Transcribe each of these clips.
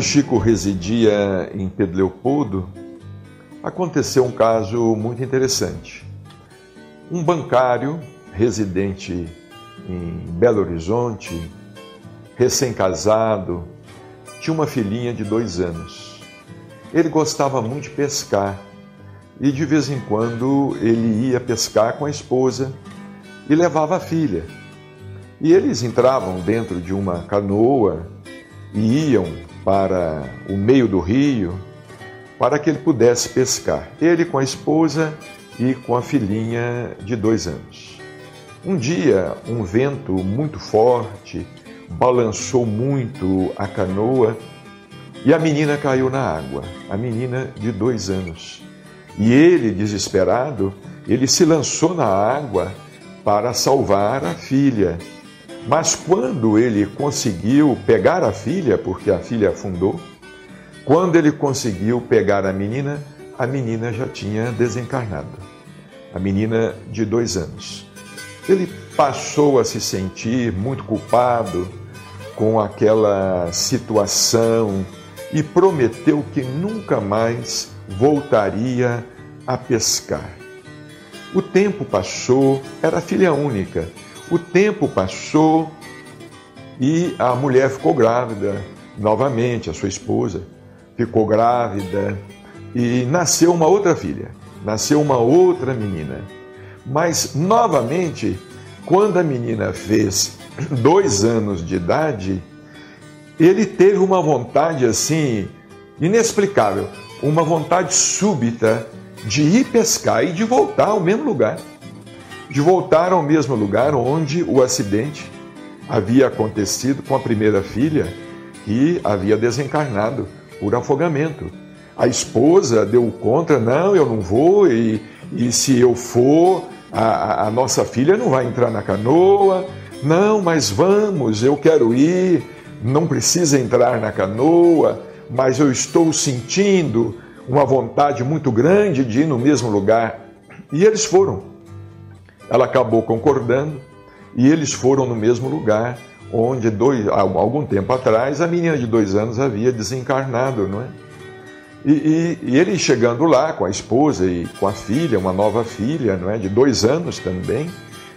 Quando Chico residia em Pedro Leopoldo, aconteceu um caso muito interessante. Um bancário residente em Belo Horizonte, recém-casado, tinha uma filhinha de dois anos. Ele gostava muito de pescar e de vez em quando ele ia pescar com a esposa e levava a filha. E eles entravam dentro de uma canoa e iam para o meio do rio para que ele pudesse pescar. Ele com a esposa e com a filhinha de dois anos. Um dia, um vento muito forte balançou muito a canoa e a menina caiu na água, a menina de dois anos. E ele, desesperado, ele se lançou na água para salvar a filha. Mas quando ele conseguiu pegar a filha, porque a filha afundou, quando ele conseguiu pegar a menina, a menina já tinha desencarnado. A menina de dois anos. Ele passou a se sentir muito culpado com aquela situação e prometeu que nunca mais voltaria a pescar. O tempo passou, era filha única. O tempo passou e a mulher ficou grávida novamente, a sua esposa ficou grávida e nasceu uma outra filha, nasceu uma outra menina. Mas novamente, quando a menina fez dois anos de idade, ele teve uma vontade assim inexplicável, uma vontade súbita de ir pescar e de voltar ao mesmo lugar de voltar ao mesmo lugar onde o acidente havia acontecido com a primeira filha, que havia desencarnado por afogamento. A esposa deu contra, não, eu não vou, e, e se eu for, a, a nossa filha não vai entrar na canoa. Não, mas vamos, eu quero ir, não precisa entrar na canoa, mas eu estou sentindo uma vontade muito grande de ir no mesmo lugar. E eles foram. Ela acabou concordando e eles foram no mesmo lugar onde dois, algum tempo atrás a menina de dois anos havia desencarnado, não é? E, e, e, ele chegando lá com a esposa e com a filha, uma nova filha, não é, de dois anos também,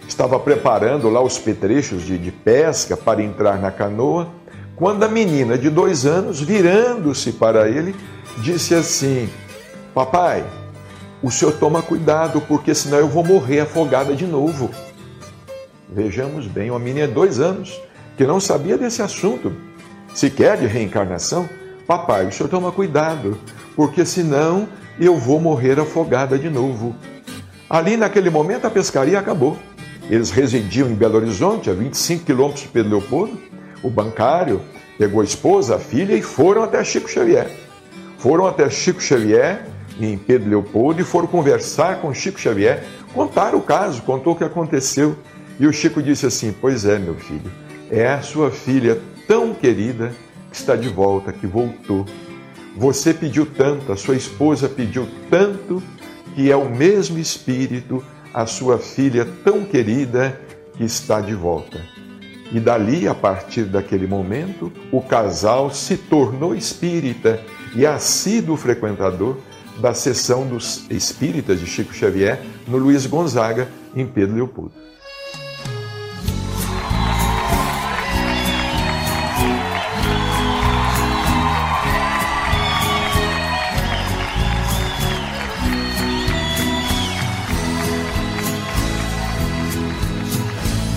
estava preparando lá os petrechos de, de pesca para entrar na canoa, quando a menina de dois anos, virando-se para ele, disse assim: Papai, o senhor toma cuidado, porque senão eu vou morrer afogada de novo. Vejamos bem, uma menina de dois anos que não sabia desse assunto. Se quer de reencarnação, papai, o senhor toma cuidado, porque senão eu vou morrer afogada de novo. Ali, naquele momento, a pescaria acabou. Eles residiam em Belo Horizonte, a 25 quilômetros de Pedro Leopoldo. O bancário pegou a esposa, a filha e foram até Chico Xavier. Foram até Chico Xavier, em Pedro Leopoldo, e foram conversar com Chico Xavier, contar o caso, contou o que aconteceu. E o Chico disse assim: Pois é, meu filho, é a sua filha tão querida que está de volta, que voltou. Você pediu tanto, a sua esposa pediu tanto, que é o mesmo Espírito, a sua filha tão querida, que está de volta. E dali, a partir daquele momento, o casal se tornou espírita e assíduo frequentador da sessão dos espíritas de Chico Xavier no Luiz Gonzaga, em Pedro Leopoldo.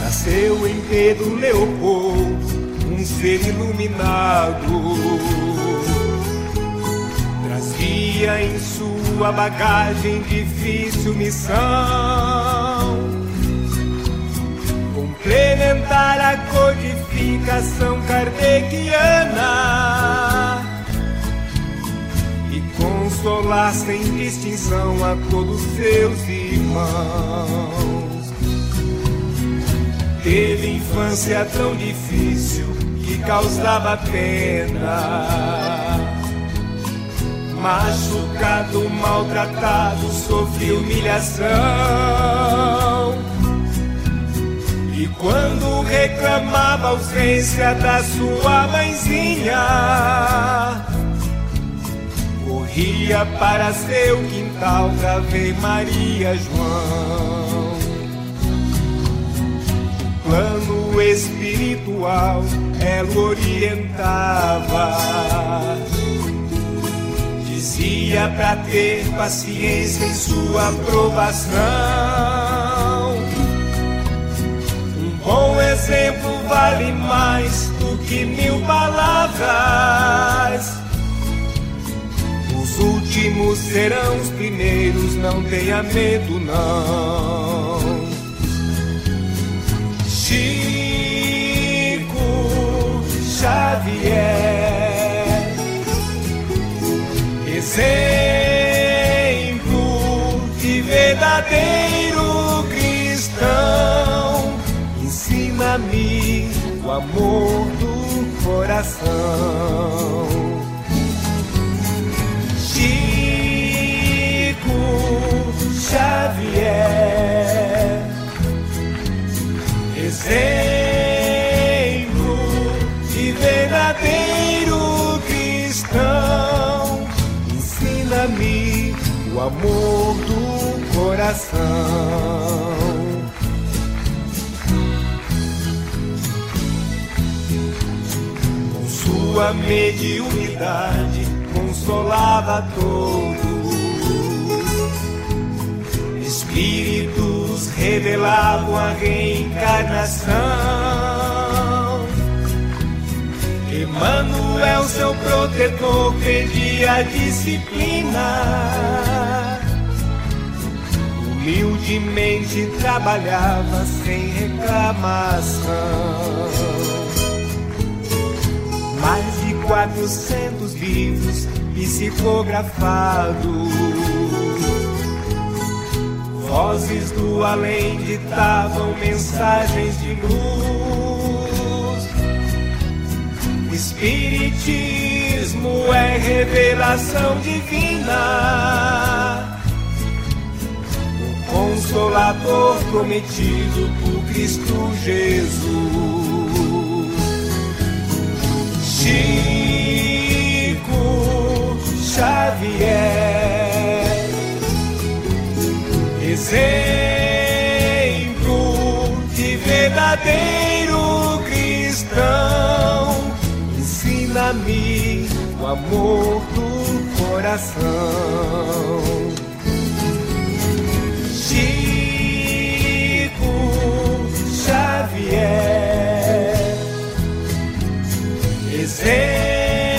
Nasceu em Pedro Leopoldo um ser iluminado. Trazia em sua bagagem difícil missão complementar a codificação kardeciana e consolar sem distinção a todos seus irmãos. Teve infância tão difícil que causava pena. Machucado, maltratado, sofri humilhação. E quando reclamava a ausência da sua mãezinha, corria para seu quintal pra ver Maria João plano espiritual ela orientava. Dizia pra ter paciência em sua aprovação. Um bom exemplo vale mais do que mil palavras. Os últimos serão os primeiros, não tenha medo, não. Chico Xavier, exemplo de verdadeiro cristão, ensina-me o amor do coração. Chico Xavier exemplo o amor do coração. Com sua mediunidade consolava todos. Espíritos revelavam a reencarnação. Emmanuel, seu protetor, pedia disciplina. Humildemente trabalhava sem reclamação. Mais de 400 livros psicografados Vozes do além ditavam mensagens de luz. Espiritismo é revelação divina. Consolador prometido por Cristo Jesus. Chico Xavier exemplo de verdadeiro cristão. Ensina-me o amor do coração. é exemplo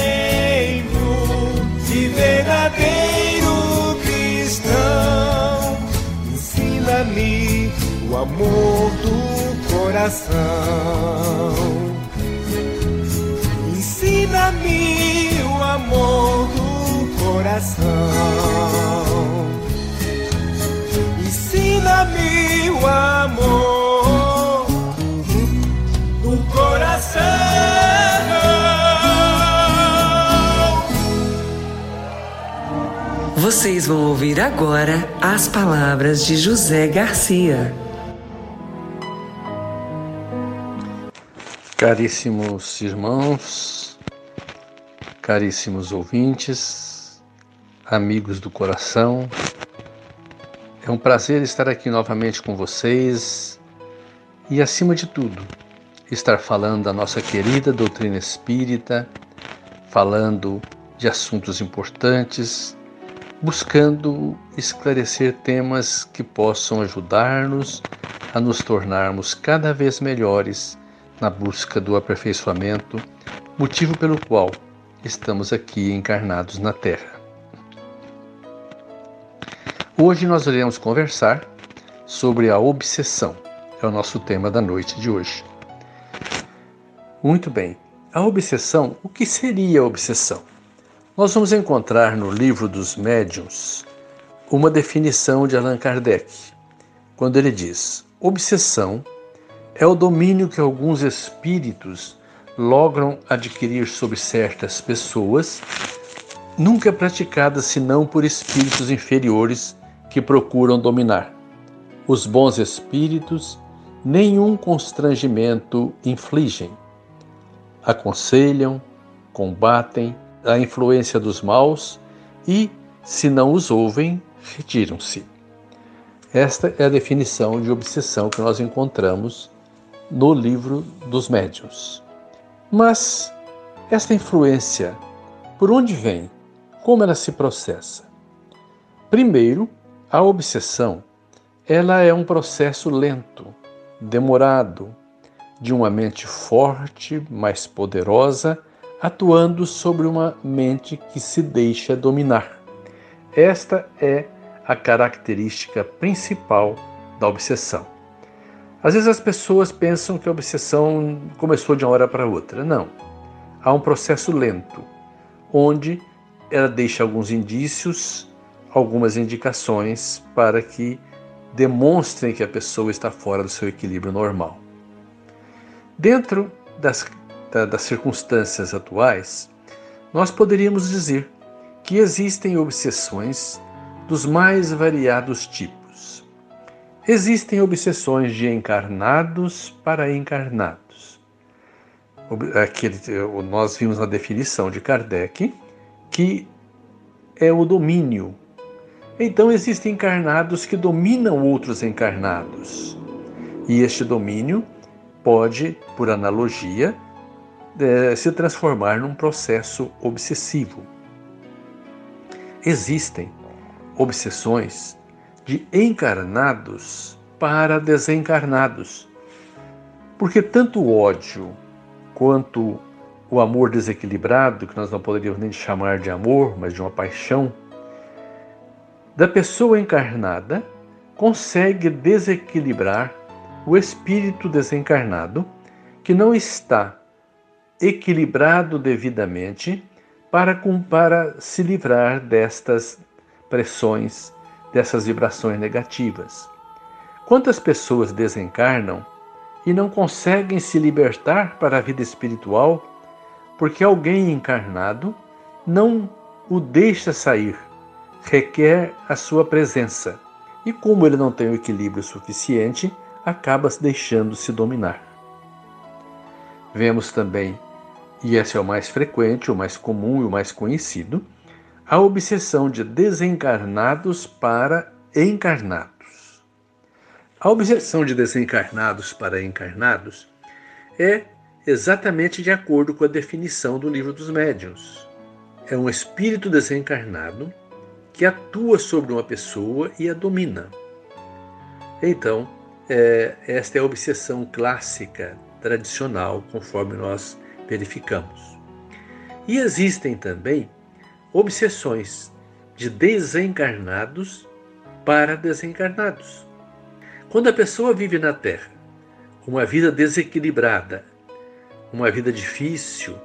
de verdadeiro cristão. Ensina-me o amor do coração. Ensina-me o amor do coração. Ensina-me o amor. Vocês vão ouvir agora as palavras de José Garcia. Caríssimos irmãos, caríssimos ouvintes, amigos do coração, é um prazer estar aqui novamente com vocês e, acima de tudo, estar falando da nossa querida doutrina espírita, falando de assuntos importantes buscando esclarecer temas que possam ajudar-nos a nos tornarmos cada vez melhores na busca do aperfeiçoamento, motivo pelo qual estamos aqui encarnados na Terra. Hoje nós iremos conversar sobre a obsessão. É o nosso tema da noite de hoje. Muito bem. A obsessão, o que seria a obsessão? Nós vamos encontrar no livro dos médiuns uma definição de Allan Kardec, quando ele diz: obsessão é o domínio que alguns espíritos logram adquirir sobre certas pessoas, nunca praticada senão por espíritos inferiores que procuram dominar. Os bons espíritos nenhum constrangimento infligem. Aconselham, combatem, a influência dos maus e, se não os ouvem, retiram-se. Esta é a definição de obsessão que nós encontramos no livro dos médiuns. Mas esta influência, por onde vem? Como ela se processa? Primeiro, a obsessão, ela é um processo lento, demorado, de uma mente forte, mais poderosa atuando sobre uma mente que se deixa dominar. Esta é a característica principal da obsessão. Às vezes as pessoas pensam que a obsessão começou de uma hora para outra. Não. Há um processo lento, onde ela deixa alguns indícios, algumas indicações para que demonstrem que a pessoa está fora do seu equilíbrio normal. Dentro das da, das circunstâncias atuais, nós poderíamos dizer que existem obsessões dos mais variados tipos. Existem obsessões de encarnados para encarnados. Aquele, nós vimos na definição de Kardec que é o domínio. Então existem encarnados que dominam outros encarnados. E este domínio pode, por analogia, é, se transformar num processo obsessivo. Existem obsessões de encarnados para desencarnados, porque tanto o ódio quanto o amor desequilibrado, que nós não poderíamos nem chamar de amor, mas de uma paixão, da pessoa encarnada consegue desequilibrar o espírito desencarnado que não está equilibrado devidamente para, para se livrar destas pressões, dessas vibrações negativas. Quantas pessoas desencarnam e não conseguem se libertar para a vida espiritual porque alguém encarnado não o deixa sair, requer a sua presença e, como ele não tem o equilíbrio suficiente, acaba deixando-se dominar. Vemos também e esse é o mais frequente, o mais comum e o mais conhecido, a obsessão de desencarnados para encarnados. A obsessão de desencarnados para encarnados é exatamente de acordo com a definição do livro dos médiuns. É um espírito desencarnado que atua sobre uma pessoa e a domina. Então, é, esta é a obsessão clássica, tradicional, conforme nós verificamos. E existem também obsessões de desencarnados para desencarnados. Quando a pessoa vive na Terra uma vida desequilibrada, uma vida difícil,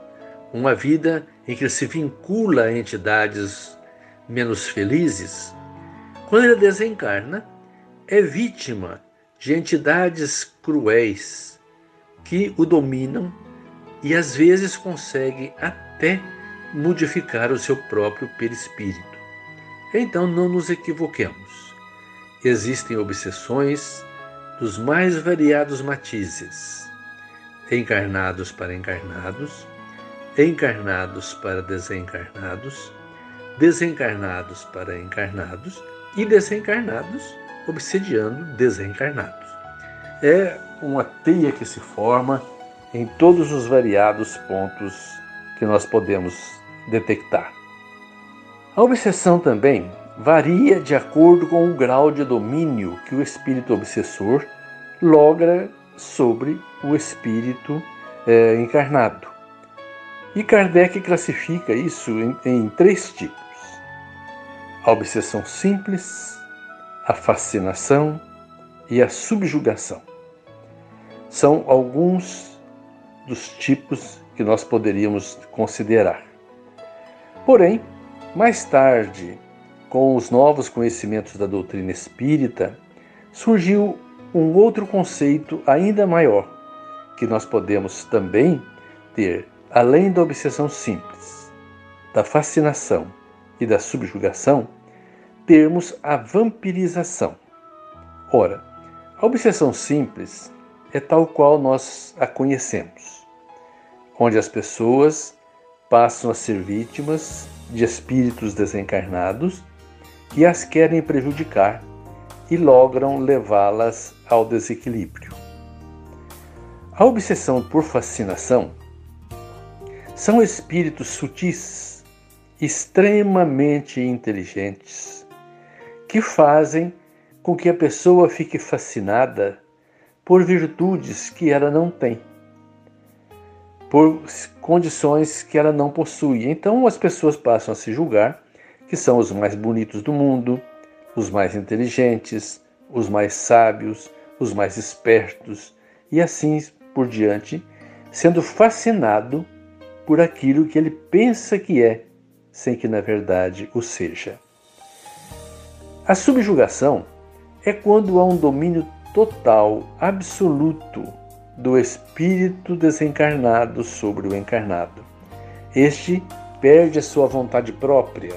uma vida em que se vincula a entidades menos felizes, quando ele desencarna, é vítima de entidades cruéis que o dominam e às vezes conseguem até modificar o seu próprio perispírito. Então não nos equivoquemos. Existem obsessões dos mais variados matizes, encarnados para encarnados, encarnados para desencarnados, desencarnados para encarnados e desencarnados obsediando desencarnados. É uma teia que se forma em todos os variados pontos que nós podemos detectar. A obsessão também varia de acordo com o grau de domínio que o espírito obsessor logra sobre o espírito é, encarnado. E Kardec classifica isso em, em três tipos: a obsessão simples, a fascinação e a subjugação. São alguns dos tipos que nós poderíamos considerar. Porém, mais tarde, com os novos conhecimentos da doutrina espírita, surgiu um outro conceito ainda maior, que nós podemos também ter, além da obsessão simples, da fascinação e da subjugação, termos a vampirização. Ora, a obsessão simples é tal qual nós a conhecemos, onde as pessoas passam a ser vítimas de espíritos desencarnados que as querem prejudicar e logram levá-las ao desequilíbrio. A obsessão por fascinação são espíritos sutis, extremamente inteligentes, que fazem com que a pessoa fique fascinada por virtudes que ela não tem, por condições que ela não possui. Então as pessoas passam a se julgar que são os mais bonitos do mundo, os mais inteligentes, os mais sábios, os mais espertos e assim por diante, sendo fascinado por aquilo que ele pensa que é, sem que na verdade o seja. A subjugação é quando há um domínio total, absoluto do espírito desencarnado sobre o encarnado. Este perde a sua vontade própria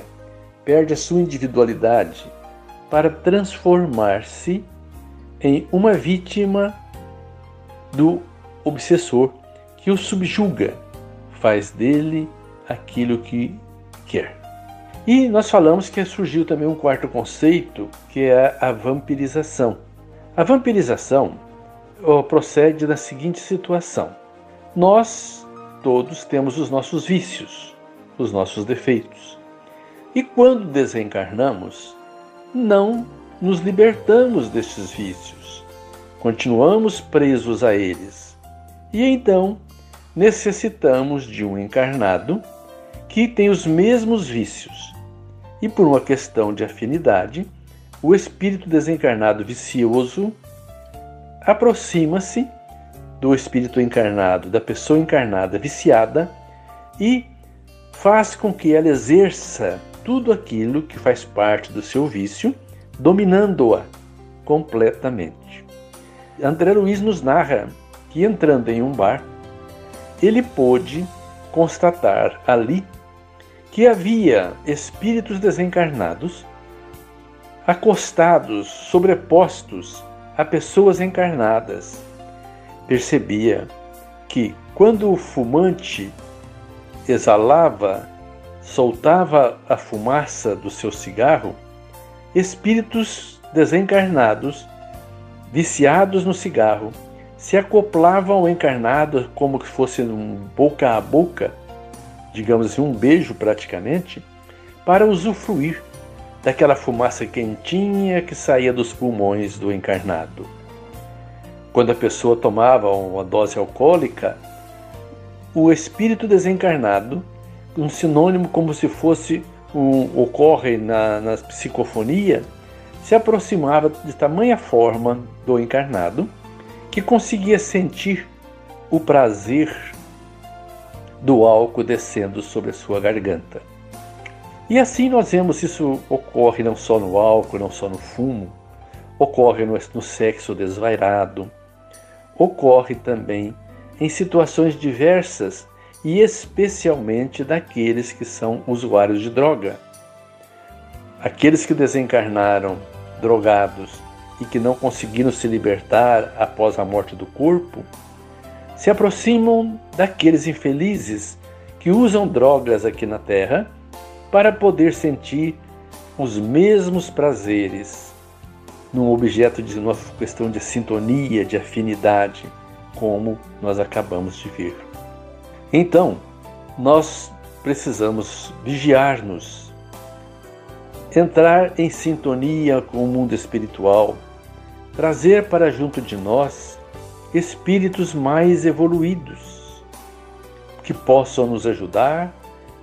perde a sua individualidade para transformar-se em uma vítima do obsessor que o subjuga, faz dele aquilo que quer. E nós falamos que surgiu também um quarto conceito, que é a vampirização. A vampirização procede da seguinte situação: nós todos temos os nossos vícios, os nossos defeitos. E quando desencarnamos, não nos libertamos destes vícios, continuamos presos a eles. E então necessitamos de um encarnado que tem os mesmos vícios. E por uma questão de afinidade, o espírito desencarnado vicioso aproxima-se do espírito encarnado, da pessoa encarnada viciada e faz com que ela exerça tudo aquilo que faz parte do seu vício, dominando-a completamente. André Luiz nos narra que, entrando em um bar, ele pôde constatar ali que havia espíritos desencarnados acostados, sobrepostos a pessoas encarnadas. Percebia que, quando o fumante exalava soltava a fumaça do seu cigarro, espíritos desencarnados, viciados no cigarro, se acoplavam ao encarnado como que fosse um boca a boca, digamos assim, um beijo praticamente, para usufruir daquela fumaça quentinha que saía dos pulmões do encarnado. Quando a pessoa tomava uma dose alcoólica, o espírito desencarnado um sinônimo como se fosse um, ocorre na, na psicofonia, se aproximava de tamanha forma do encarnado que conseguia sentir o prazer do álcool descendo sobre a sua garganta. E assim nós vemos isso ocorre não só no álcool, não só no fumo, ocorre no, no sexo desvairado, ocorre também em situações diversas e especialmente daqueles que são usuários de droga. Aqueles que desencarnaram drogados e que não conseguiram se libertar após a morte do corpo, se aproximam daqueles infelizes que usam drogas aqui na Terra para poder sentir os mesmos prazeres num objeto de uma questão de sintonia, de afinidade, como nós acabamos de ver. Então, nós precisamos vigiar-nos, entrar em sintonia com o mundo espiritual, trazer para junto de nós espíritos mais evoluídos, que possam nos ajudar,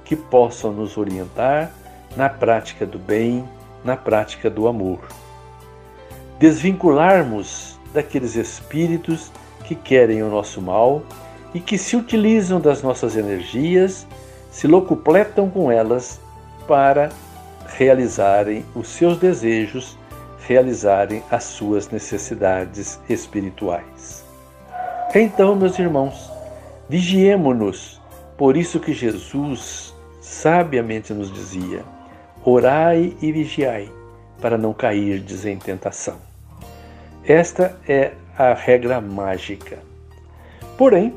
que possam nos orientar na prática do bem, na prática do amor. Desvincularmos daqueles espíritos que querem o nosso mal e que se utilizam das nossas energias, se locupletam com elas para realizarem os seus desejos, realizarem as suas necessidades espirituais. Então, meus irmãos, vigiemo-nos, por isso que Jesus sabiamente nos dizia: orai e vigiai, para não cairdes em tentação. Esta é a regra mágica. Porém,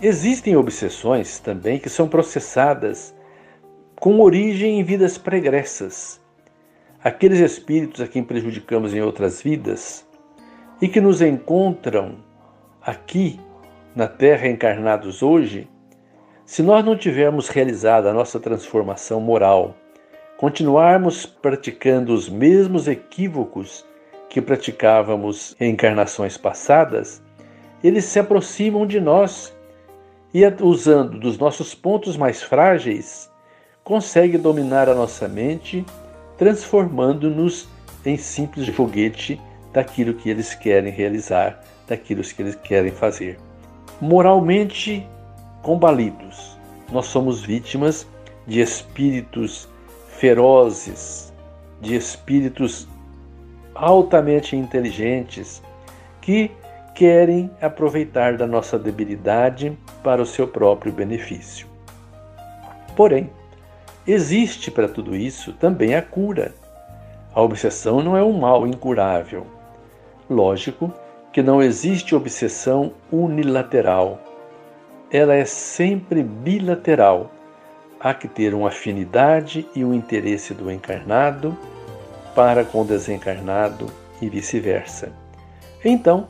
existem obsessões também que são processadas com origem em vidas pregressas. Aqueles espíritos a quem prejudicamos em outras vidas e que nos encontram aqui na Terra encarnados hoje, se nós não tivermos realizado a nossa transformação moral, continuarmos praticando os mesmos equívocos que praticávamos em encarnações passadas, eles se aproximam de nós e, usando dos nossos pontos mais frágeis, consegue dominar a nossa mente, transformando-nos em simples foguete daquilo que eles querem realizar, daquilo que eles querem fazer. Moralmente combalidos, nós somos vítimas de espíritos ferozes, de espíritos altamente inteligentes que querem aproveitar da nossa debilidade para o seu próprio benefício. Porém, existe para tudo isso também a cura. A obsessão não é um mal incurável. Lógico que não existe obsessão unilateral. Ela é sempre bilateral. Há que ter uma afinidade e um interesse do encarnado para com o desencarnado e vice-versa. Então,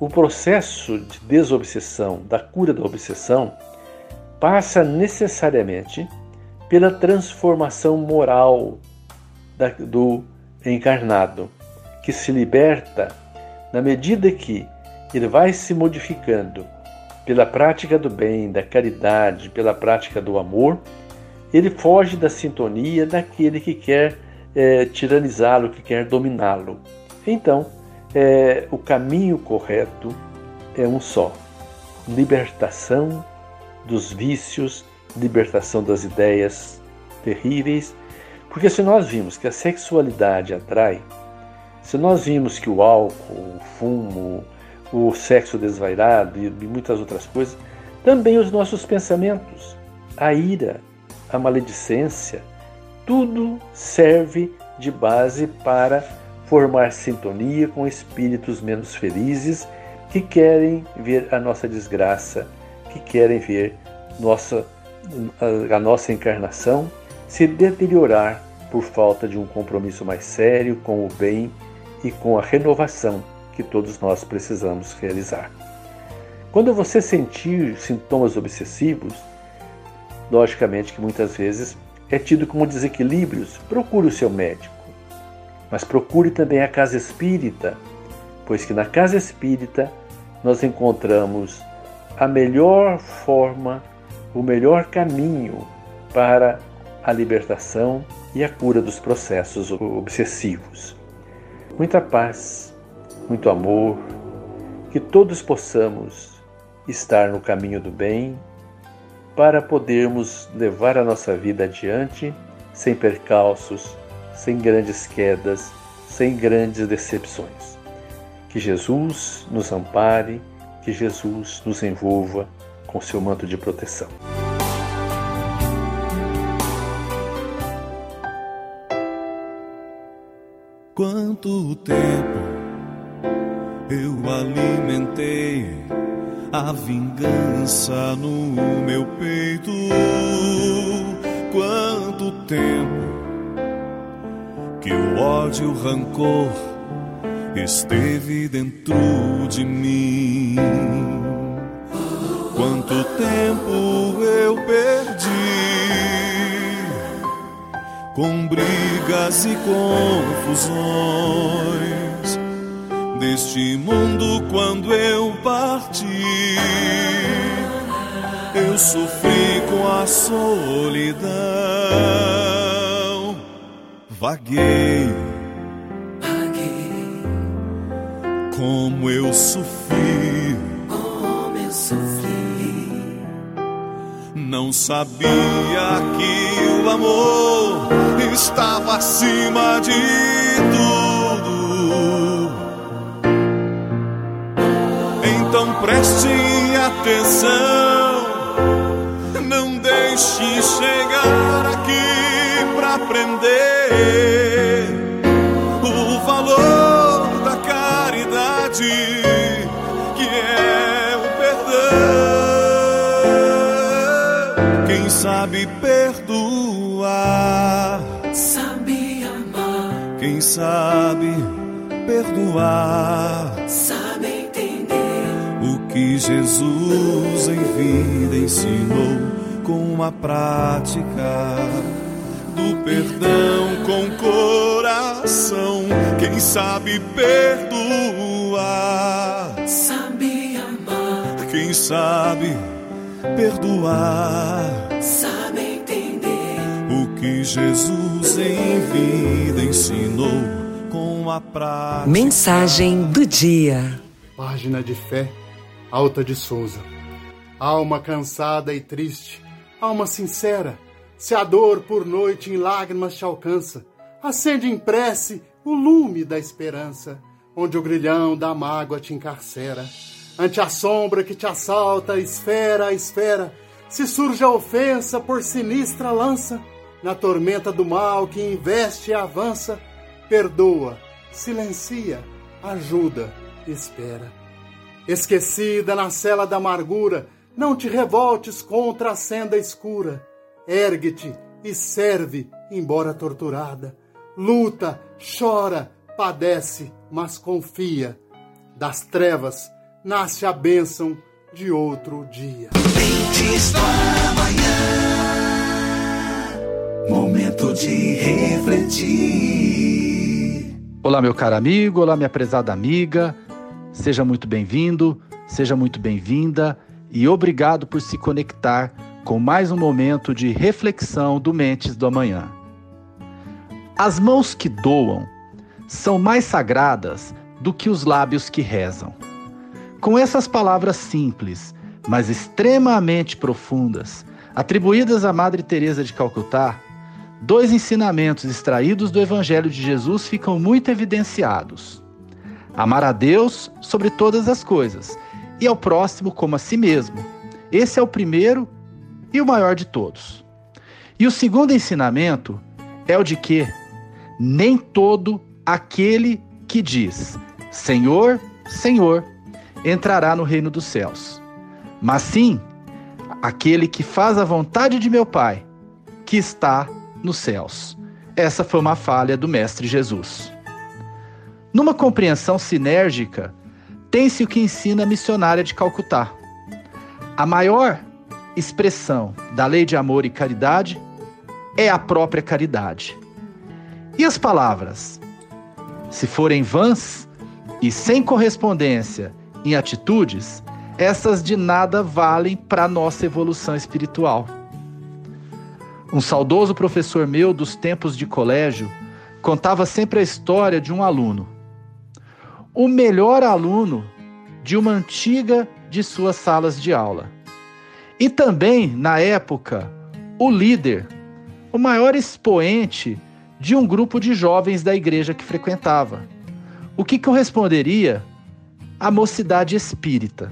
o processo de desobsessão, da cura da obsessão, passa necessariamente pela transformação moral da, do encarnado, que se liberta na medida que ele vai se modificando pela prática do bem, da caridade, pela prática do amor, ele foge da sintonia daquele que quer é, tiranizá-lo, que quer dominá-lo. Então, é, o caminho correto é um só: libertação dos vícios, libertação das ideias terríveis. Porque se nós vimos que a sexualidade atrai, se nós vimos que o álcool, o fumo, o sexo desvairado e muitas outras coisas, também os nossos pensamentos, a ira, a maledicência, tudo serve de base para formar sintonia com espíritos menos felizes que querem ver a nossa desgraça, que querem ver nossa, a, a nossa encarnação se deteriorar por falta de um compromisso mais sério com o bem e com a renovação que todos nós precisamos realizar. Quando você sentir sintomas obsessivos, logicamente que muitas vezes é tido como desequilíbrios, procure o seu médico. Mas procure também a casa espírita, pois que na casa espírita nós encontramos a melhor forma, o melhor caminho para a libertação e a cura dos processos obsessivos. Muita paz, muito amor, que todos possamos estar no caminho do bem para podermos levar a nossa vida adiante sem percalços, sem grandes quedas, sem grandes decepções. Que Jesus nos ampare, que Jesus nos envolva com seu manto de proteção. Quanto tempo eu alimentei a vingança no meu peito? Quanto tempo que o ódio, o rancor esteve dentro de mim? Quanto tempo eu perdi? com brigas e confusões deste mundo quando eu parti. Eu sofri com a solidão, vaguei, Paguei como eu sofri. como eu sofri. Não sabia que o amor estava acima de tudo. Preste atenção, não deixe chegar aqui pra aprender o valor da caridade que é o perdão. Quem sabe perdoar, Sabe amar, quem sabe perdoar. sabe que Jesus em vida ensinou com a prática do perdão com coração. Quem sabe perdoar, Sabe amar, quem sabe perdoar. sabe entender. O que Jesus em vida ensinou com a prática. Mensagem do dia. Página de fé, Alta de Souza. Alma cansada e triste, alma sincera, se a dor por noite em lágrimas te alcança, acende em prece o lume da esperança, onde o grilhão da mágoa te encarcera. Ante a sombra que te assalta, esfera a esfera, se surge a ofensa por sinistra lança, na tormenta do mal que investe e avança, perdoa, silencia, ajuda, espera. Esquecida na cela da amargura, não te revoltes contra a senda escura. Ergue-te e serve, embora torturada. Luta, chora, padece, mas confia. Das trevas nasce a bênção de outro dia. Momento de refletir. Olá, meu caro amigo, olá, minha prezada amiga. Seja muito bem-vindo, seja muito bem-vinda e obrigado por se conectar com mais um momento de reflexão do Mentes do Amanhã. As mãos que doam são mais sagradas do que os lábios que rezam. Com essas palavras simples, mas extremamente profundas, atribuídas à Madre Teresa de Calcutá, dois ensinamentos extraídos do Evangelho de Jesus ficam muito evidenciados. Amar a Deus sobre todas as coisas e ao próximo como a si mesmo. Esse é o primeiro e o maior de todos. E o segundo ensinamento é o de que nem todo aquele que diz Senhor, Senhor entrará no reino dos céus, mas sim aquele que faz a vontade de meu Pai, que está nos céus. Essa foi uma falha do Mestre Jesus. Numa compreensão sinérgica, tem-se o que ensina a missionária de Calcutá. A maior expressão da lei de amor e caridade é a própria caridade. E as palavras? Se forem vãs e sem correspondência em atitudes, essas de nada valem para a nossa evolução espiritual. Um saudoso professor meu dos tempos de colégio contava sempre a história de um aluno o melhor aluno de uma antiga de suas salas de aula. E também, na época, o líder, o maior expoente de um grupo de jovens da igreja que frequentava. O que corresponderia à mocidade espírita.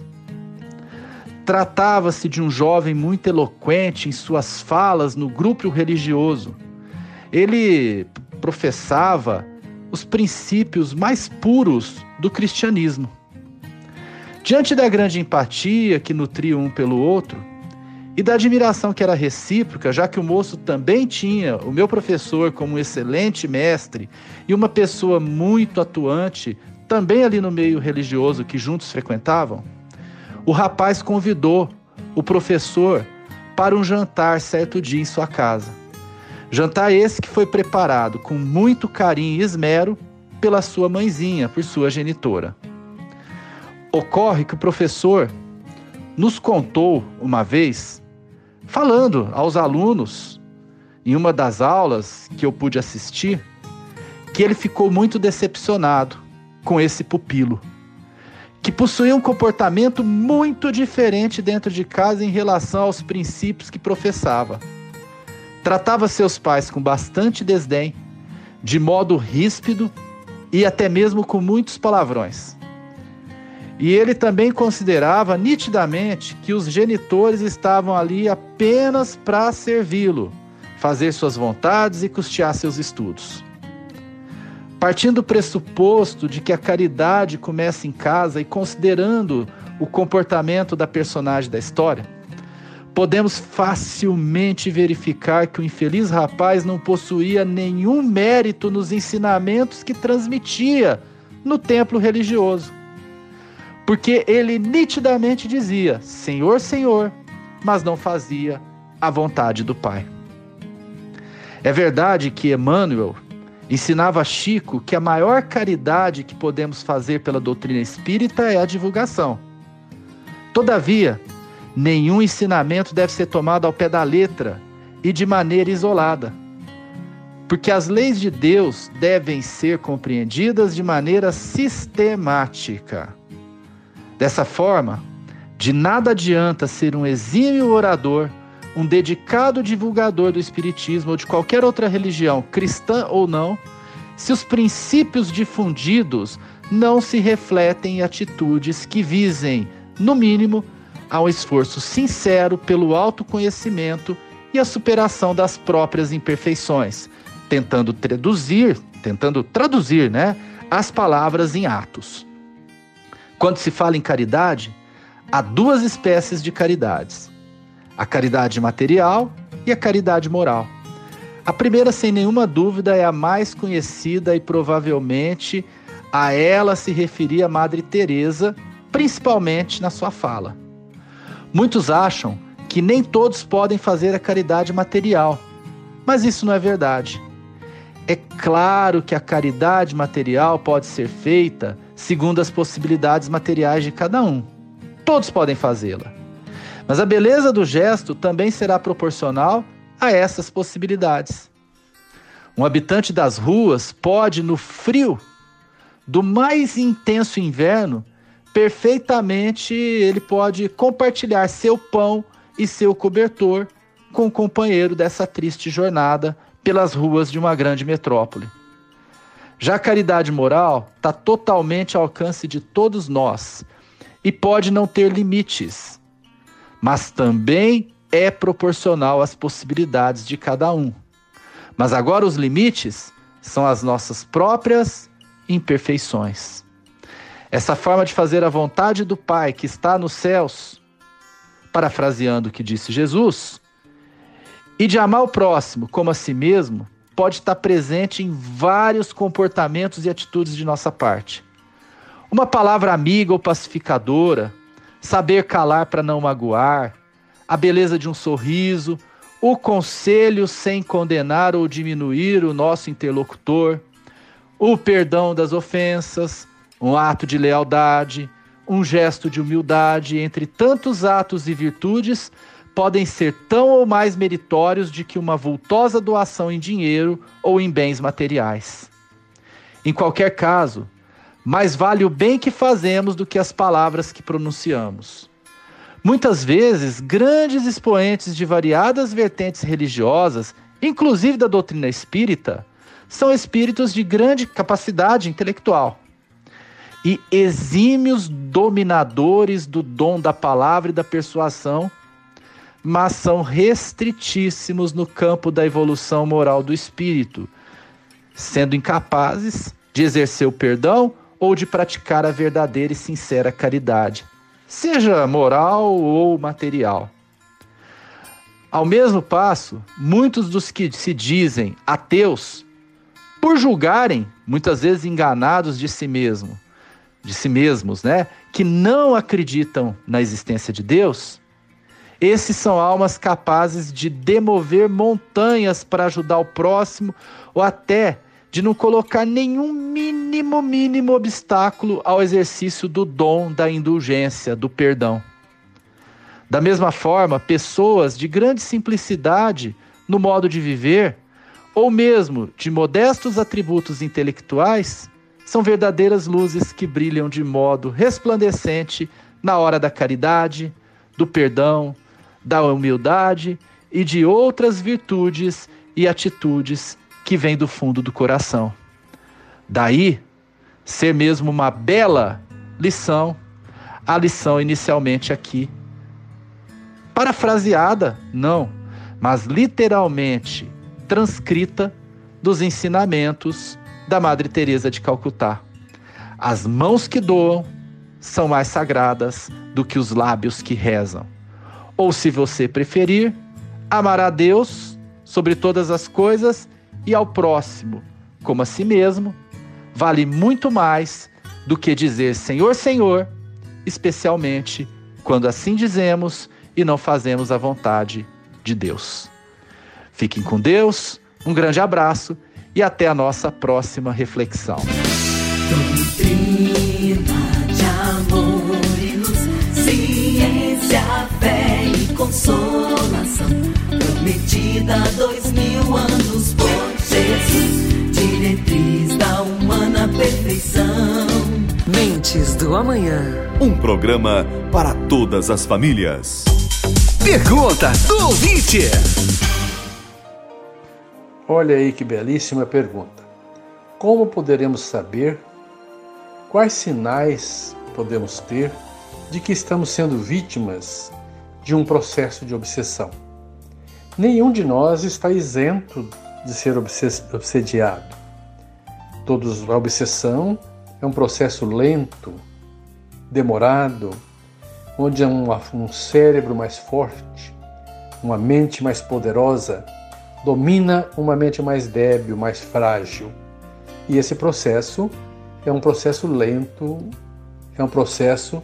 Tratava-se de um jovem muito eloquente em suas falas no grupo religioso. Ele professava os princípios mais puros do cristianismo. Diante da grande empatia que nutria um pelo outro e da admiração que era recíproca, já que o moço também tinha o meu professor como um excelente mestre e uma pessoa muito atuante, também ali no meio religioso que juntos frequentavam, o rapaz convidou o professor para um jantar certo dia em sua casa. Jantar esse que foi preparado com muito carinho e esmero pela sua mãezinha, por sua genitora. Ocorre que o professor nos contou uma vez, falando aos alunos, em uma das aulas que eu pude assistir, que ele ficou muito decepcionado com esse pupilo, que possuía um comportamento muito diferente dentro de casa em relação aos princípios que professava. Tratava seus pais com bastante desdém, de modo ríspido e até mesmo com muitos palavrões. E ele também considerava nitidamente que os genitores estavam ali apenas para servi-lo, fazer suas vontades e custear seus estudos. Partindo do pressuposto de que a caridade começa em casa e considerando o comportamento da personagem da história, podemos facilmente verificar que o infeliz rapaz não possuía nenhum mérito nos ensinamentos que transmitia no templo religioso. Porque ele nitidamente dizia: Senhor, Senhor, mas não fazia a vontade do Pai. É verdade que Emmanuel ensinava a Chico que a maior caridade que podemos fazer pela doutrina espírita é a divulgação. Todavia, Nenhum ensinamento deve ser tomado ao pé da letra e de maneira isolada. Porque as leis de Deus devem ser compreendidas de maneira sistemática. Dessa forma, de nada adianta ser um exímio orador, um dedicado divulgador do Espiritismo ou de qualquer outra religião, cristã ou não, se os princípios difundidos não se refletem em atitudes que visem, no mínimo, a um esforço sincero pelo autoconhecimento e a superação das próprias imperfeições, tentando traduzir, tentando traduzir, né, as palavras em atos. Quando se fala em caridade, há duas espécies de caridades: a caridade material e a caridade moral. A primeira, sem nenhuma dúvida, é a mais conhecida e provavelmente a ela se referia Madre Teresa, principalmente na sua fala. Muitos acham que nem todos podem fazer a caridade material, mas isso não é verdade. É claro que a caridade material pode ser feita segundo as possibilidades materiais de cada um. Todos podem fazê-la. Mas a beleza do gesto também será proporcional a essas possibilidades. Um habitante das ruas pode, no frio do mais intenso inverno, perfeitamente ele pode compartilhar seu pão e seu cobertor com o companheiro dessa triste jornada pelas ruas de uma grande metrópole. Já a caridade moral está totalmente ao alcance de todos nós e pode não ter limites, mas também é proporcional às possibilidades de cada um. Mas agora os limites são as nossas próprias imperfeições. Essa forma de fazer a vontade do Pai que está nos céus, parafraseando o que disse Jesus, e de amar o próximo como a si mesmo, pode estar presente em vários comportamentos e atitudes de nossa parte. Uma palavra amiga ou pacificadora, saber calar para não magoar, a beleza de um sorriso, o conselho sem condenar ou diminuir o nosso interlocutor, o perdão das ofensas, um ato de lealdade, um gesto de humildade, entre tantos atos e virtudes, podem ser tão ou mais meritórios de que uma vultosa doação em dinheiro ou em bens materiais. Em qualquer caso, mais vale o bem que fazemos do que as palavras que pronunciamos. Muitas vezes, grandes expoentes de variadas vertentes religiosas, inclusive da doutrina espírita, são espíritos de grande capacidade intelectual e exímios dominadores do dom da palavra e da persuasão, mas são restritíssimos no campo da evolução moral do espírito, sendo incapazes de exercer o perdão ou de praticar a verdadeira e sincera caridade, seja moral ou material. Ao mesmo passo, muitos dos que se dizem ateus, por julgarem, muitas vezes enganados de si mesmo, de si mesmos, né, que não acreditam na existência de Deus, esses são almas capazes de demover montanhas para ajudar o próximo ou até de não colocar nenhum mínimo, mínimo obstáculo ao exercício do dom da indulgência, do perdão. Da mesma forma, pessoas de grande simplicidade no modo de viver, ou mesmo de modestos atributos intelectuais, são verdadeiras luzes que brilham de modo resplandecente na hora da caridade, do perdão, da humildade e de outras virtudes e atitudes que vem do fundo do coração. Daí, ser mesmo uma bela lição, a lição inicialmente aqui. Parafraseada, não, mas literalmente transcrita dos ensinamentos da Madre Teresa de Calcutá. As mãos que doam são mais sagradas do que os lábios que rezam. Ou se você preferir, amar a Deus sobre todas as coisas e ao próximo como a si mesmo, vale muito mais do que dizer Senhor, Senhor, especialmente quando assim dizemos e não fazemos a vontade de Deus. Fiquem com Deus, um grande abraço e até a nossa próxima reflexão. Doutrina de amor e luz, ciência, fé e consolação, prometida dois mil anos Jesus, diretriz da humana perfeição. Mentes do Amanhã. Um programa para todas as famílias. Pergunta do ouvinte. Olha aí que belíssima pergunta. Como poderemos saber quais sinais podemos ter de que estamos sendo vítimas de um processo de obsessão? Nenhum de nós está isento de ser obsediado. Todos, a obsessão é um processo lento, demorado, onde um, um cérebro mais forte, uma mente mais poderosa, domina uma mente mais débil, mais frágil. E esse processo é um processo lento, é um processo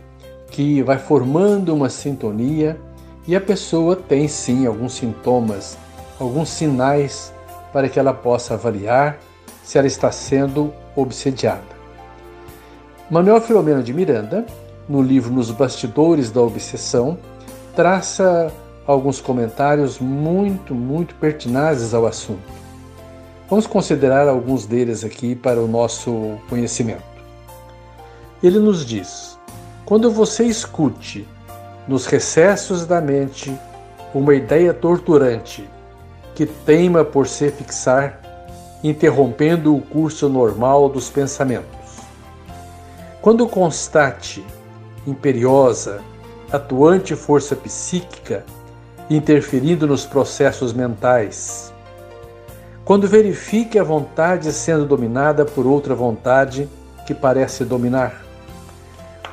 que vai formando uma sintonia e a pessoa tem sim alguns sintomas, alguns sinais para que ela possa avaliar se ela está sendo obsediada. Manuel Filomeno de Miranda, no livro Nos Bastidores da Obsessão, traça alguns comentários muito, muito pertinazes ao assunto. Vamos considerar alguns deles aqui para o nosso conhecimento. Ele nos diz: quando você escute nos recessos da mente uma ideia torturante que teima por se fixar, interrompendo o curso normal dos pensamentos. Quando constate imperiosa, atuante força psíquica interferindo nos processos mentais, quando verifique a vontade sendo dominada por outra vontade que parece dominar,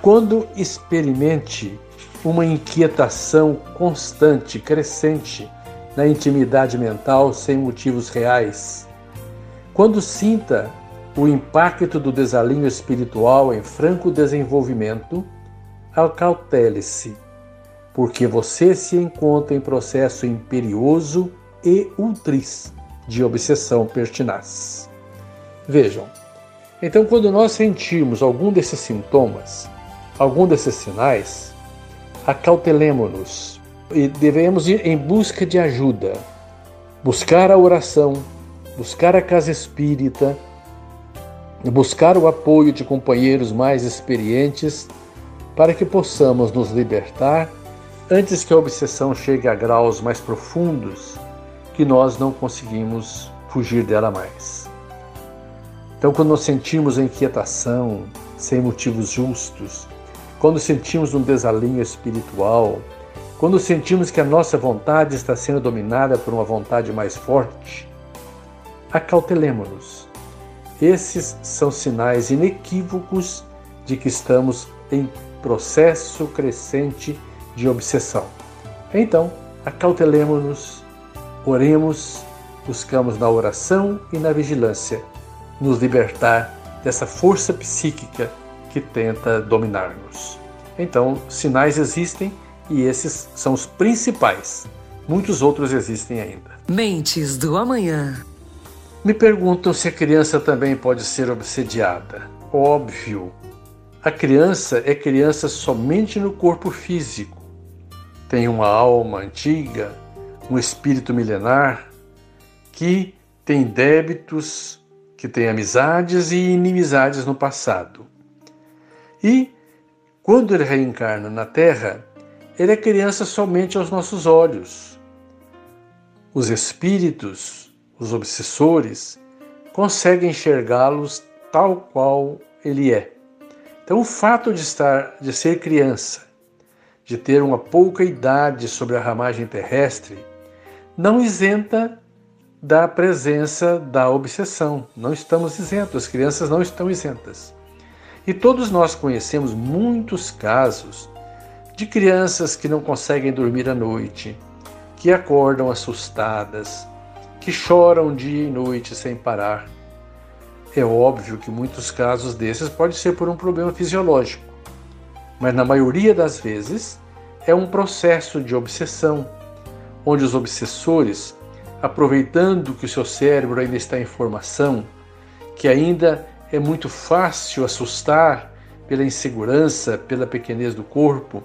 quando experimente uma inquietação constante, crescente, na intimidade mental sem motivos reais. Quando sinta o impacto do desalinho espiritual em franco desenvolvimento, acautele-se, porque você se encontra em processo imperioso e ultris de obsessão pertinaz. Vejam, então quando nós sentirmos algum desses sintomas, algum desses sinais, acautelemo-nos e devemos ir em busca de ajuda, buscar a oração, buscar a casa espírita, buscar o apoio de companheiros mais experientes para que possamos nos libertar antes que a obsessão chegue a graus mais profundos que nós não conseguimos fugir dela mais. Então, quando nós sentimos a inquietação sem motivos justos, quando sentimos um desalinho espiritual, quando sentimos que a nossa vontade está sendo dominada por uma vontade mais forte, acautelemos-nos. Esses são sinais inequívocos de que estamos em processo crescente de obsessão. Então, acautelemos-nos, oremos, buscamos na oração e na vigilância nos libertar dessa força psíquica que tenta dominar-nos. Então, sinais existem e esses são os principais. Muitos outros existem ainda. Mentes do amanhã. Me perguntam se a criança também pode ser obsediada. Óbvio. A criança é criança somente no corpo físico. Tem uma alma antiga, um espírito milenar que tem débitos, que tem amizades e inimizades no passado. E, quando ele reencarna na Terra, ele é criança somente aos nossos olhos. Os espíritos, os obsessores, conseguem enxergá-los tal qual ele é. Então, o fato de estar, de ser criança, de ter uma pouca idade sobre a ramagem terrestre, não isenta da presença da obsessão. Não estamos isentos, as crianças não estão isentas. E todos nós conhecemos muitos casos de crianças que não conseguem dormir à noite, que acordam assustadas, que choram dia e noite sem parar. É óbvio que muitos casos desses pode ser por um problema fisiológico, mas na maioria das vezes é um processo de obsessão, onde os obsessores, aproveitando que o seu cérebro ainda está em formação, que ainda é muito fácil assustar pela insegurança, pela pequenez do corpo,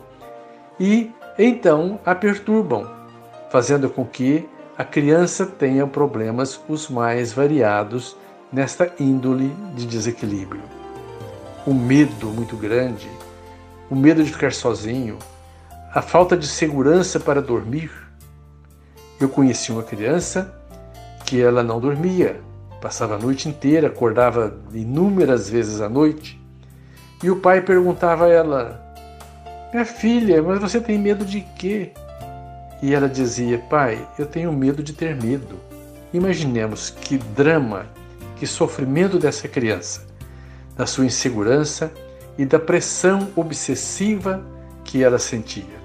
e então a perturbam, fazendo com que a criança tenha problemas os mais variados nesta índole de desequilíbrio. O medo muito grande, o medo de ficar sozinho, a falta de segurança para dormir. Eu conheci uma criança que ela não dormia, Passava a noite inteira, acordava inúmeras vezes à noite. E o pai perguntava a ela: Minha filha, mas você tem medo de quê? E ela dizia: Pai, eu tenho medo de ter medo. Imaginemos que drama, que sofrimento dessa criança, da sua insegurança e da pressão obsessiva que ela sentia.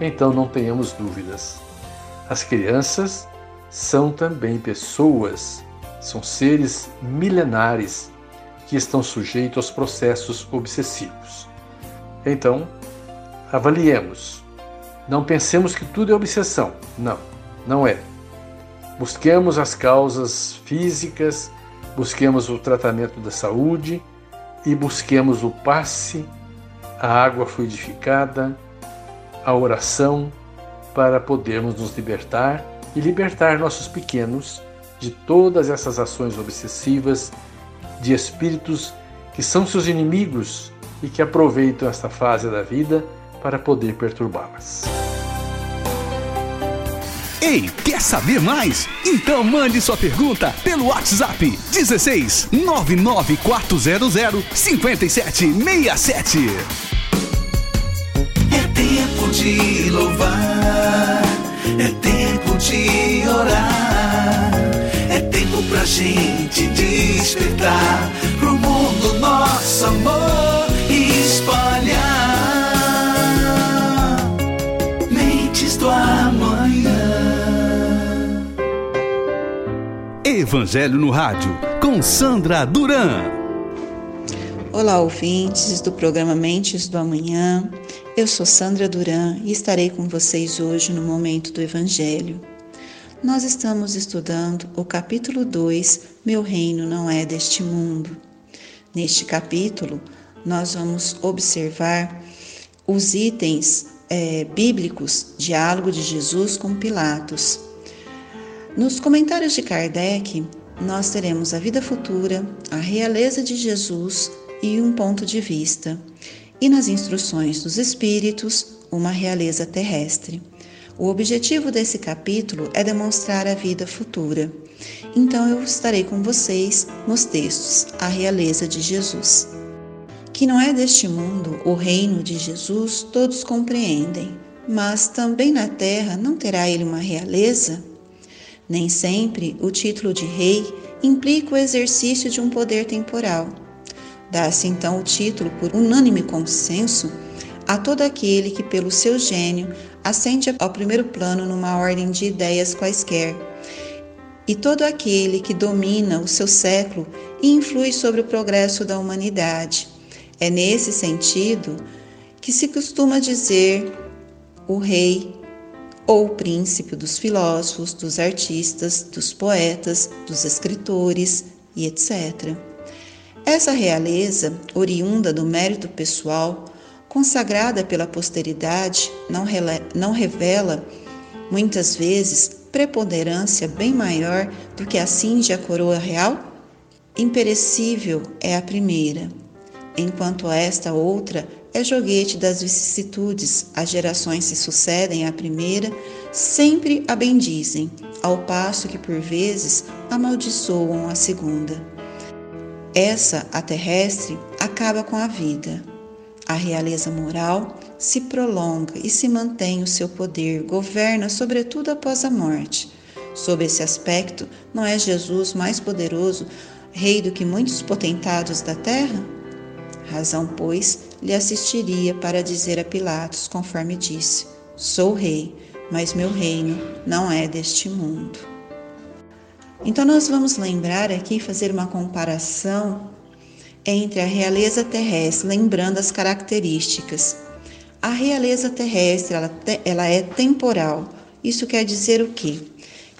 Então não tenhamos dúvidas. As crianças são também pessoas são seres milenares que estão sujeitos aos processos obsessivos. Então, avaliemos. Não pensemos que tudo é obsessão. Não, não é. Busquemos as causas físicas, busquemos o tratamento da saúde e busquemos o passe, a água fluidificada, a oração para podermos nos libertar e libertar nossos pequenos de todas essas ações obsessivas de espíritos que são seus inimigos e que aproveitam esta fase da vida para poder perturbá-las. Ei, quer saber mais? Então mande sua pergunta pelo WhatsApp 16 99400 5767. É tempo de louvar, é tempo de orar pra gente despertar pro mundo nosso amor espalhar. Evangelho no Rádio, com Sandra Duran. Olá, ouvintes do programa Mentes do Amanhã. Eu sou Sandra Duran e estarei com vocês hoje no momento do Evangelho. Nós estamos estudando o capítulo 2, Meu Reino Não É Deste Mundo. Neste capítulo, nós vamos observar os itens é, bíblicos, diálogo de Jesus com Pilatos. Nos comentários de Kardec, nós teremos a vida futura, a realeza de Jesus e um ponto de vista. E nas instruções dos Espíritos, uma realeza terrestre. O objetivo desse capítulo é demonstrar a vida futura. Então eu estarei com vocês nos textos A Realeza de Jesus. Que não é deste mundo o reino de Jesus, todos compreendem, mas também na terra não terá ele uma realeza? Nem sempre o título de rei implica o exercício de um poder temporal. Dá-se então o título, por unânime consenso, a todo aquele que, pelo seu gênio, ascende ao primeiro plano numa ordem de ideias quaisquer, e todo aquele que domina o seu século e influi sobre o progresso da humanidade. É nesse sentido que se costuma dizer o rei ou príncipe dos filósofos, dos artistas, dos poetas, dos escritores e etc. Essa realeza, oriunda do mérito pessoal, consagrada pela posteridade, não, não revela, muitas vezes, preponderância bem maior do que a cinge a coroa real? Imperecível é a primeira, enquanto esta outra é joguete das vicissitudes, as gerações se sucedem à primeira, sempre a bendizem, ao passo que por vezes amaldiçoam a segunda. Essa, a terrestre, acaba com a vida. A realeza moral se prolonga e se mantém o seu poder, governa sobretudo após a morte. Sob esse aspecto, não é Jesus mais poderoso, rei do que muitos potentados da terra? Razão, pois, lhe assistiria para dizer a Pilatos, conforme disse: Sou rei, mas meu reino não é deste mundo. Então, nós vamos lembrar aqui, fazer uma comparação entre a realeza terrestre, lembrando as características. A realeza terrestre, ela, ela é temporal. Isso quer dizer o quê?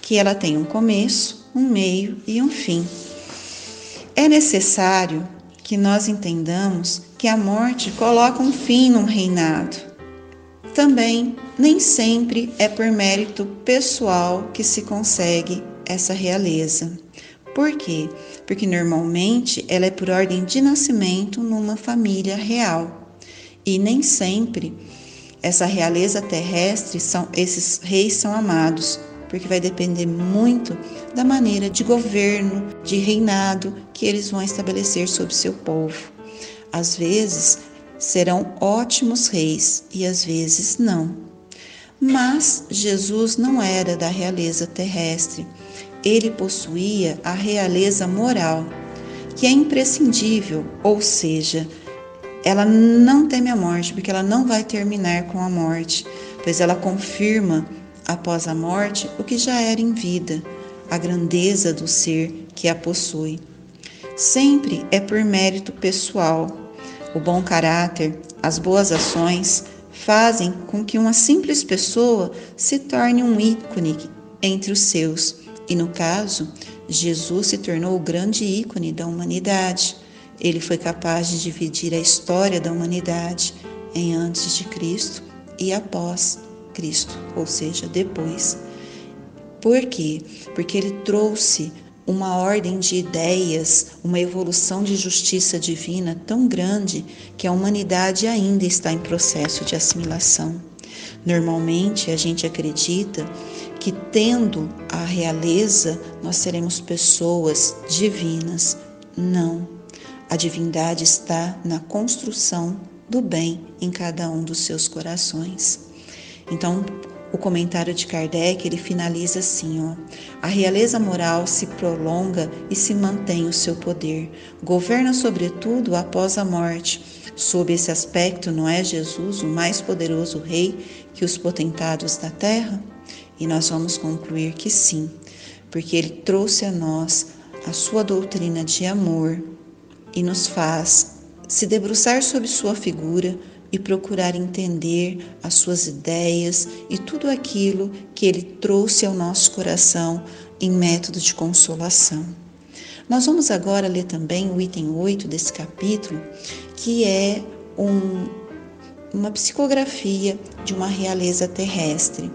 Que ela tem um começo, um meio e um fim. É necessário que nós entendamos que a morte coloca um fim num reinado. Também, nem sempre é por mérito pessoal que se consegue essa realeza. Por quê? Porque normalmente ela é por ordem de nascimento numa família real. E nem sempre essa realeza terrestre são esses reis são amados, porque vai depender muito da maneira de governo, de reinado que eles vão estabelecer sobre seu povo. Às vezes serão ótimos reis e às vezes não. Mas Jesus não era da realeza terrestre. Ele possuía a realeza moral, que é imprescindível, ou seja, ela não teme a morte, porque ela não vai terminar com a morte, pois ela confirma após a morte o que já era em vida, a grandeza do ser que a possui. Sempre é por mérito pessoal. O bom caráter, as boas ações fazem com que uma simples pessoa se torne um ícone entre os seus. E no caso, Jesus se tornou o grande ícone da humanidade. Ele foi capaz de dividir a história da humanidade em antes de Cristo e após Cristo, ou seja, depois. Por quê? Porque ele trouxe uma ordem de ideias, uma evolução de justiça divina tão grande que a humanidade ainda está em processo de assimilação. Normalmente a gente acredita que tendo a realeza nós seremos pessoas divinas. Não. A divindade está na construção do bem em cada um dos seus corações. Então, o comentário de Kardec ele finaliza assim: ó, a realeza moral se prolonga e se mantém o seu poder, governa sobretudo após a morte. Sob esse aspecto, não é Jesus o mais poderoso rei que os potentados da terra? E nós vamos concluir que sim, porque ele trouxe a nós a sua doutrina de amor e nos faz se debruçar sobre sua figura e procurar entender as suas ideias e tudo aquilo que ele trouxe ao nosso coração em método de consolação. Nós vamos agora ler também o item 8 desse capítulo, que é um, uma psicografia de uma realeza terrestre.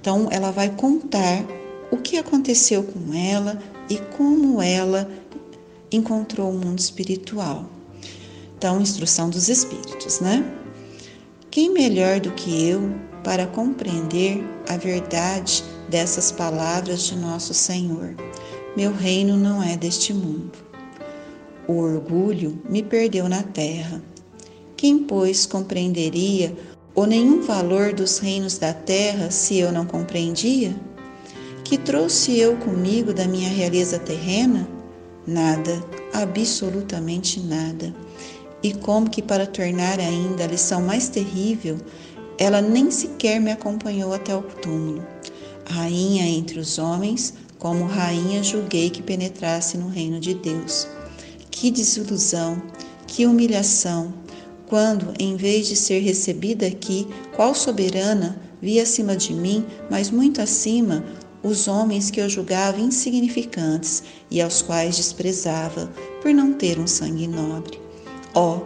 Então, ela vai contar o que aconteceu com ela e como ela encontrou o mundo espiritual. Então, instrução dos espíritos, né? Quem melhor do que eu para compreender a verdade dessas palavras de nosso Senhor? Meu reino não é deste mundo. O orgulho me perdeu na terra. Quem, pois, compreenderia o nenhum valor dos reinos da terra se eu não compreendia? Que trouxe eu comigo da minha realeza terrena? Nada, absolutamente nada. E como que para tornar ainda a lição mais terrível, ela nem sequer me acompanhou até o túmulo. Rainha entre os homens, como rainha julguei que penetrasse no reino de Deus. Que desilusão, que humilhação, quando, em vez de ser recebida aqui, qual soberana, vi acima de mim, mas muito acima, os homens que eu julgava insignificantes e aos quais desprezava, por não ter um sangue nobre. Oh,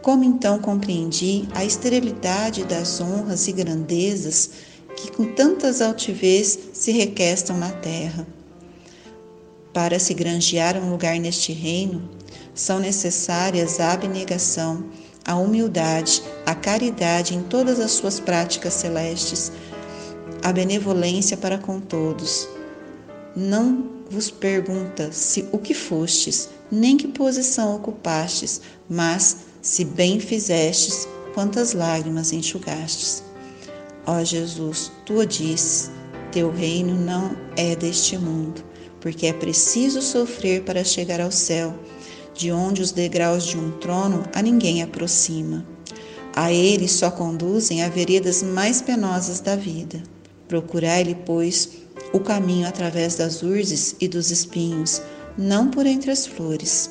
como então compreendi a esterilidade das honras e grandezas que com tantas altivez se requestam na terra. Para se granjear um lugar neste reino, são necessárias a abnegação, a humildade, a caridade em todas as suas práticas celestes, a benevolência para com todos. Não vos pergunta se o que fostes, nem que posição ocupastes, mas se bem fizestes, quantas lágrimas enxugastes. Ó Jesus, tu disse, teu reino não é deste mundo, porque é preciso sofrer para chegar ao céu, de onde os degraus de um trono a ninguém aproxima. A ele só conduzem a veredas mais penosas da vida. Procurai-lhe, pois, o caminho através das urzes e dos espinhos, não por entre as flores.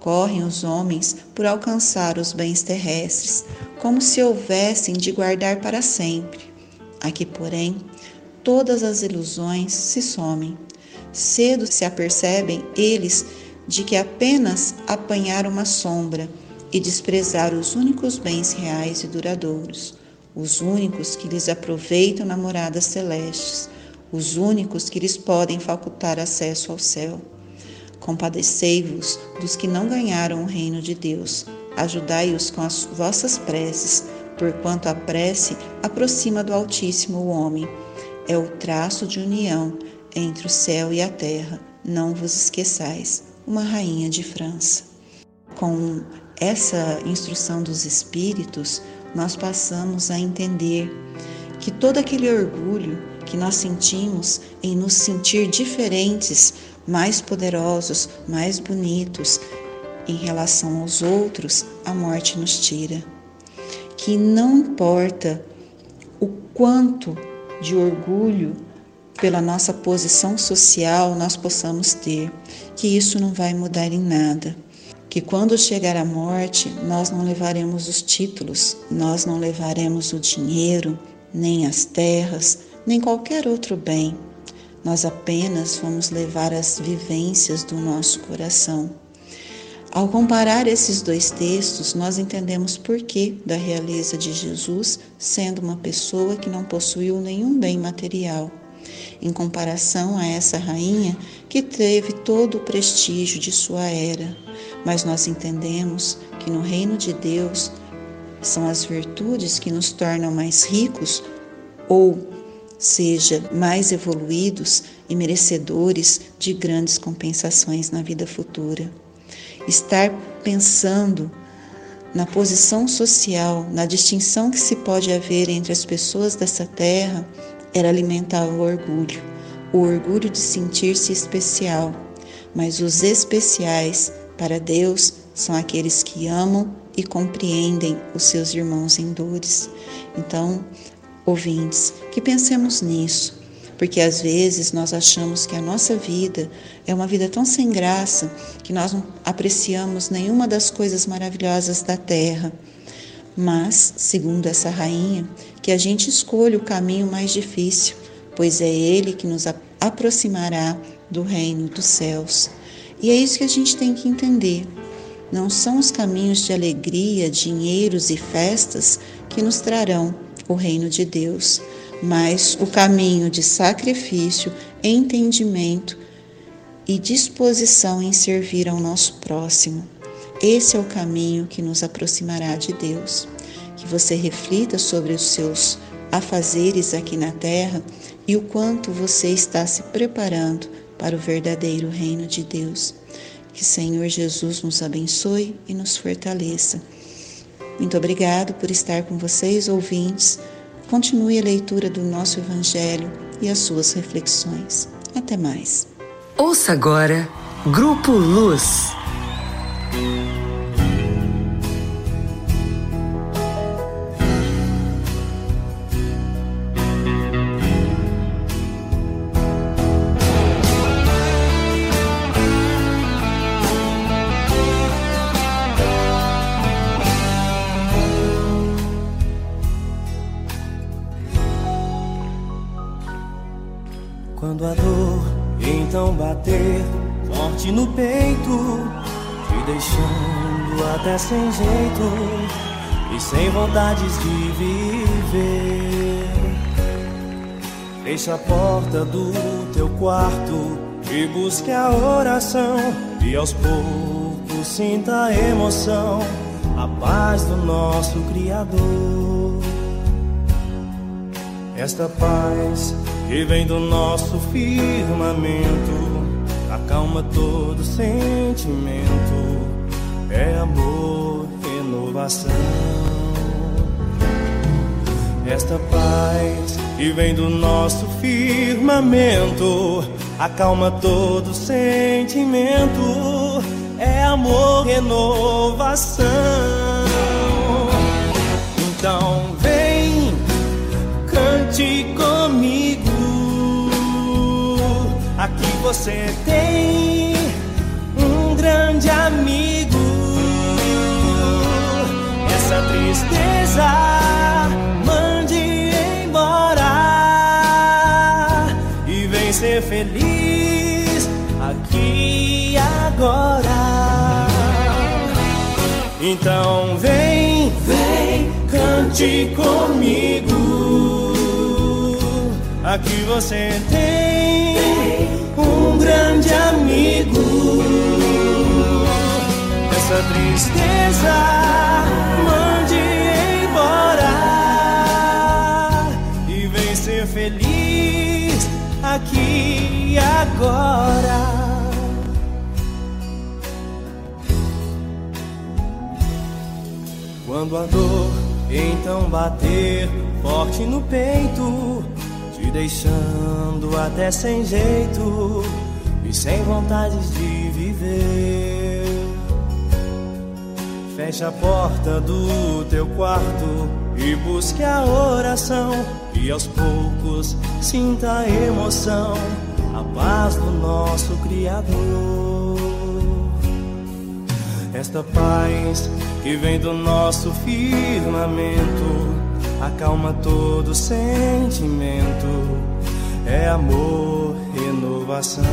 Correm os homens por alcançar os bens terrestres, como se houvessem de guardar para sempre. Aqui, porém, todas as ilusões se somem. Cedo se apercebem eles de que apenas apanhar uma sombra e desprezar os únicos bens reais e duradouros os únicos que lhes aproveitam na moradas celestes, os únicos que lhes podem facultar acesso ao céu. Compadecei-vos dos que não ganharam o reino de Deus. Ajudai-os com as vossas preces, porquanto a prece aproxima do Altíssimo o homem. É o traço de união entre o céu e a terra. Não vos esqueçais. Uma rainha de França. Com essa instrução dos espíritos, nós passamos a entender que todo aquele orgulho que nós sentimos em nos sentir diferentes, mais poderosos, mais bonitos em relação aos outros, a morte nos tira. Que não importa o quanto de orgulho pela nossa posição social nós possamos ter, que isso não vai mudar em nada que quando chegar a morte, nós não levaremos os títulos, nós não levaremos o dinheiro, nem as terras, nem qualquer outro bem. Nós apenas vamos levar as vivências do nosso coração. Ao comparar esses dois textos, nós entendemos por que da realeza de Jesus sendo uma pessoa que não possuiu nenhum bem material, em comparação a essa rainha que teve todo o prestígio de sua era, mas nós entendemos que no reino de Deus são as virtudes que nos tornam mais ricos ou seja, mais evoluídos e merecedores de grandes compensações na vida futura. Estar pensando na posição social, na distinção que se pode haver entre as pessoas dessa terra, era alimentar o orgulho, o orgulho de sentir-se especial. Mas os especiais para Deus, são aqueles que amam e compreendem os seus irmãos em dores. Então, ouvintes, que pensemos nisso, porque às vezes nós achamos que a nossa vida é uma vida tão sem graça que nós não apreciamos nenhuma das coisas maravilhosas da terra. Mas, segundo essa rainha, que a gente escolha o caminho mais difícil, pois é ele que nos aproximará do reino dos céus. E é isso que a gente tem que entender. Não são os caminhos de alegria, dinheiros e festas que nos trarão o reino de Deus, mas o caminho de sacrifício, entendimento e disposição em servir ao nosso próximo. Esse é o caminho que nos aproximará de Deus. Que você reflita sobre os seus afazeres aqui na terra e o quanto você está se preparando para o verdadeiro reino de Deus. Que Senhor Jesus nos abençoe e nos fortaleça. Muito obrigado por estar com vocês, ouvintes. Continue a leitura do nosso Evangelho e as suas reflexões. Até mais. Ouça agora Grupo Luz. Bater forte no peito, te deixando até sem jeito e sem vontades de viver. Feche a porta do teu quarto e busque a oração e aos poucos sinta a emoção, a paz do nosso Criador. Esta paz que vem do nosso firmamento, acalma todo sentimento, é amor, renovação. Esta paz que vem do nosso firmamento, acalma todo sentimento, é amor, renovação. Então vem, cante comigo. Aqui você tem um grande amigo. Essa tristeza mande embora e vem ser feliz aqui agora. Então vem, vem, cante comigo. Aqui você tem grande amigo. Essa tristeza mande embora e vem ser feliz aqui e agora. Quando a dor então bater forte no peito, te deixando até sem jeito sem vontades de viver. Feche a porta do teu quarto e busque a oração e aos poucos sinta a emoção, a paz do nosso Criador. Esta paz que vem do nosso firmamento acalma todo sentimento, é amor, renovação.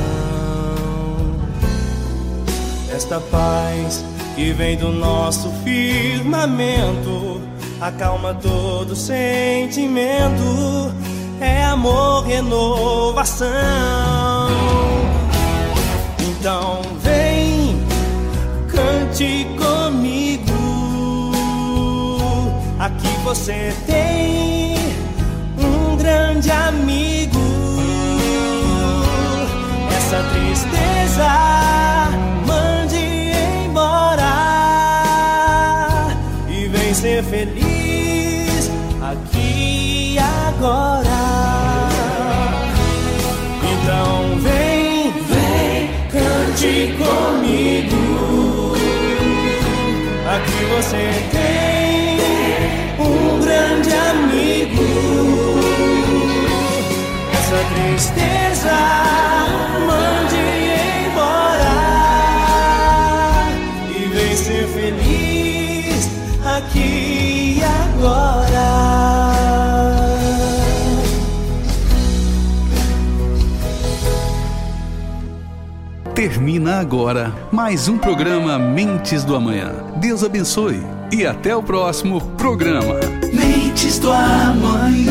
Esta paz que vem do nosso firmamento acalma todo sentimento, é amor, renovação. Então vem, cante comigo. Aqui você tem um grande amigo. Tristeza mande embora e vem ser feliz aqui e agora. Então vem, vem, cante comigo. Aqui você tem um grande amigo. Essa tristeza agora. Termina agora mais um programa Mentes do Amanhã. Deus abençoe e até o próximo programa. Mentes do amanhã.